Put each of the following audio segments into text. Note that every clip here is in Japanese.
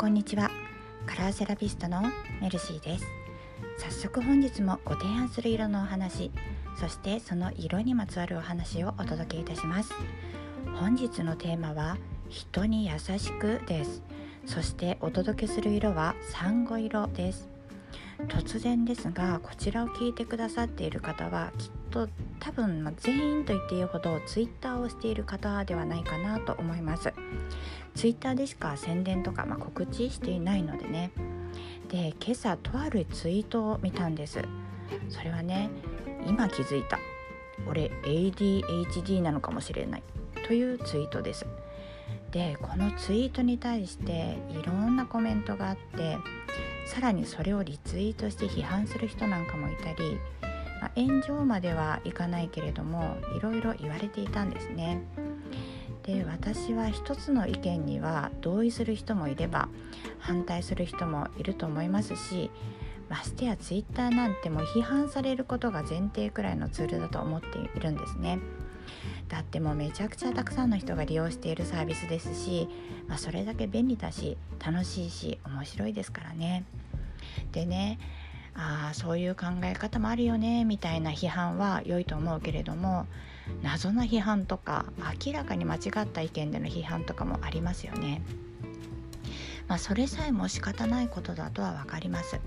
こんにちは。カラーセラピストのメルシーです。早速本日もご提案する色のお話そしてその色にまつわるお話をお届けいたします。本日のテーマは人に優しくです。そしてお届けする色はサンゴ色です。突然ですがこちらを聞いてくださっている方はきっと多分、全員と言っていいほどツイッターをしている方ではないかなと思います。ツイッターでしか宣伝とか、まあ、告知していないのでね。で今朝とあるツイートを見たんです。それはね今気づいた。俺 ADHD なのかもしれない。というツイートです。でこのツイートに対していろんなコメントがあってさらにそれをリツイートして批判する人なんかもいたり、まあ、炎上まではいかないけれどもいろいろ言われていたんですね。で私は一つの意見には同意する人もいれば反対する人もいると思いますしましてやツイッターなんても批判されることが前提くらいのツールだと思っているんですね。だってもうめちゃくちゃたくさんの人が利用しているサービスですし、まあ、それだけ便利だし楽しいし面白いですからね。でねああそういう考え方もあるよねみたいな批判は良いと思うけれども謎な批判とか明らかに間違った意見での批判とかもありますよね。まあ、それさえも仕方ないことだとは分かります。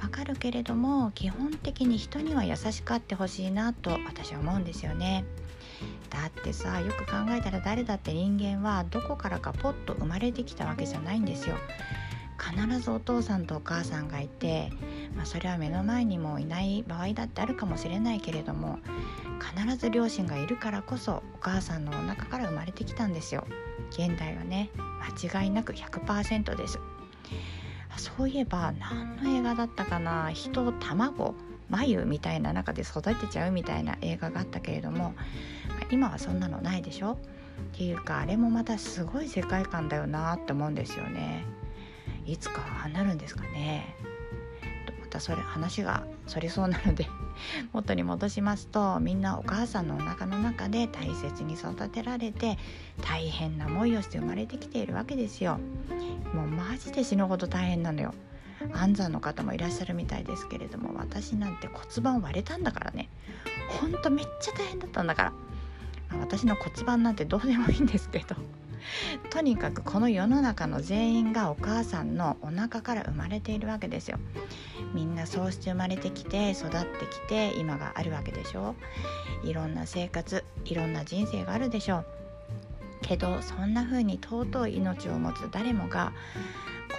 わかるけれども基本的に人には優しくあってほしいなと私は思うんですよね。だってさよく考えたら誰だって人間はどこからかポッと生まれてきたわけじゃないんですよ。必ずお父さんとお母さんがいて、まあ、それは目の前にもいない場合だってあるかもしれないけれども必ず両親がいるからこそお母さんのお腹から生まれてきたんですよ。現代はね間違いなく100%です。そういえば何の映画だったかな？人卵。眉みたいな中で育てちゃうみたいな映画があったけれども今はそんなのないでしょ？っていうかあれもまたすごい世界観だよなって思うんですよね。いつかああなるんですかね。またそれ話がそれそうなので 元に戻しますとみんなお母さんのお腹の中で大切に育てられて大変な思いをして生まれてきているわけですよ。もうマジで死ぬほど大変なのよ。安産の方もいらっしゃるみたいですけれども私なんて骨盤割れたんだからね。ほんとめっちゃ大変だったんだから。私の骨盤なんてどうでもいいんですけど。とにかくこの世の中の全員がお母さんのお腹から生まれているわけですよ。みんなそうして生まれてきて育ってきて今があるわけでしょ。いろんな生活いろんな人生があるでしょう。けどそんな風に尊い命を持つ誰もが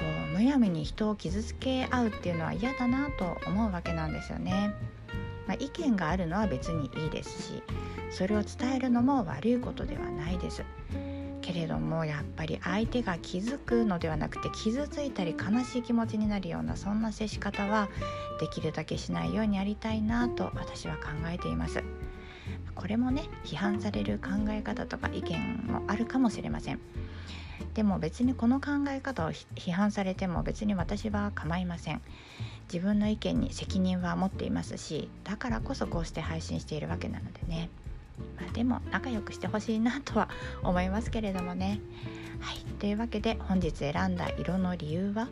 こうむやみに人を傷つけ合うっていうのは嫌だなと思うわけなんですよね。まあ、意見があるのは別にいいですしそれを伝えるのも悪いことではないです。けれどもやっぱり相手が気づくのではなくて傷ついたり悲しい気持ちになるようなそんな接し方はできるだけしないようにやりたいなと私は考えています。これもね批判される考え方とか意見もあるかもしれません。でも別にこの考え方を批判されても別に私は構いません。自分の意見に責任は持っていますしだからこそこうして配信しているわけなのでね、まあ、でも仲良くしてほしいなとは思いますけれどもね。はい。というわけで本日選んだ色の理由は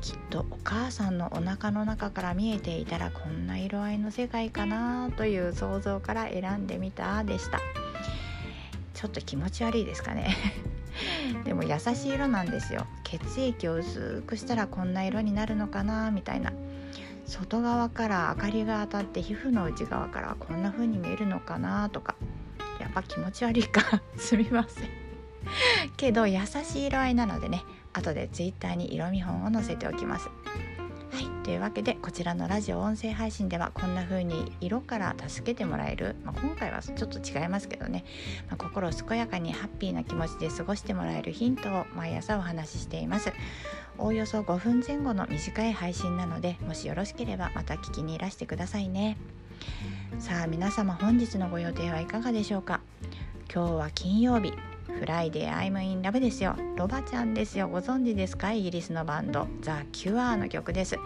きっとお母さんのお腹の中から見えていたらこんな色合いの世界かなという想像から選んでみたでした。ちょっと気持ち悪いですかね。でも優しい色なんですよ。血液を薄くしたらこんな色になるのかなみたいな。外側から明かりが当たって皮膚の内側からこんな風に見えるのかなとか。やっぱ気持ち悪いか。すみません。けど優しい色合いなのでね後で Twitter に色見本を載せておきます。というわけでこちらのラジオ音声配信ではこんな風に色から助けてもらえる、まあ、今回はちょっと違いますけどね、まあ、心を健やかにハッピーな気持ちで過ごしてもらえるヒントを毎朝お話ししています。おおよそ5分前後の短い配信なのでもしよろしければまた聞きにいらしてくださいね。さあ皆様本日のご予定はいかがでしょうか？今日は金曜日。 Friday I'm in Love ですよ。ロバちゃんですよ。ご存知ですか？イギリスのバンド。ザ・キュアの曲です。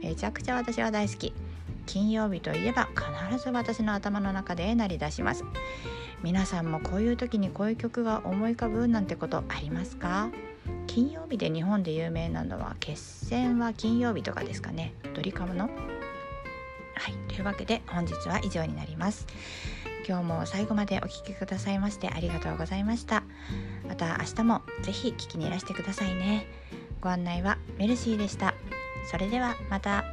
めちゃくちゃ私は大好き。金曜日といえば必ず私の頭の中で鳴り出します。皆さんもこういう時にこういう曲が思い浮かぶなんてことありますか？金曜日で日本で有名なのは決戦は金曜日とかですかね。ドリカムの？はい。というわけで本日は以上になります。今日も最後までお聴きくださいましてありがとうございました。また明日もぜひ聞きにいらしてくださいね。ご案内はメルシーでした。それではまた。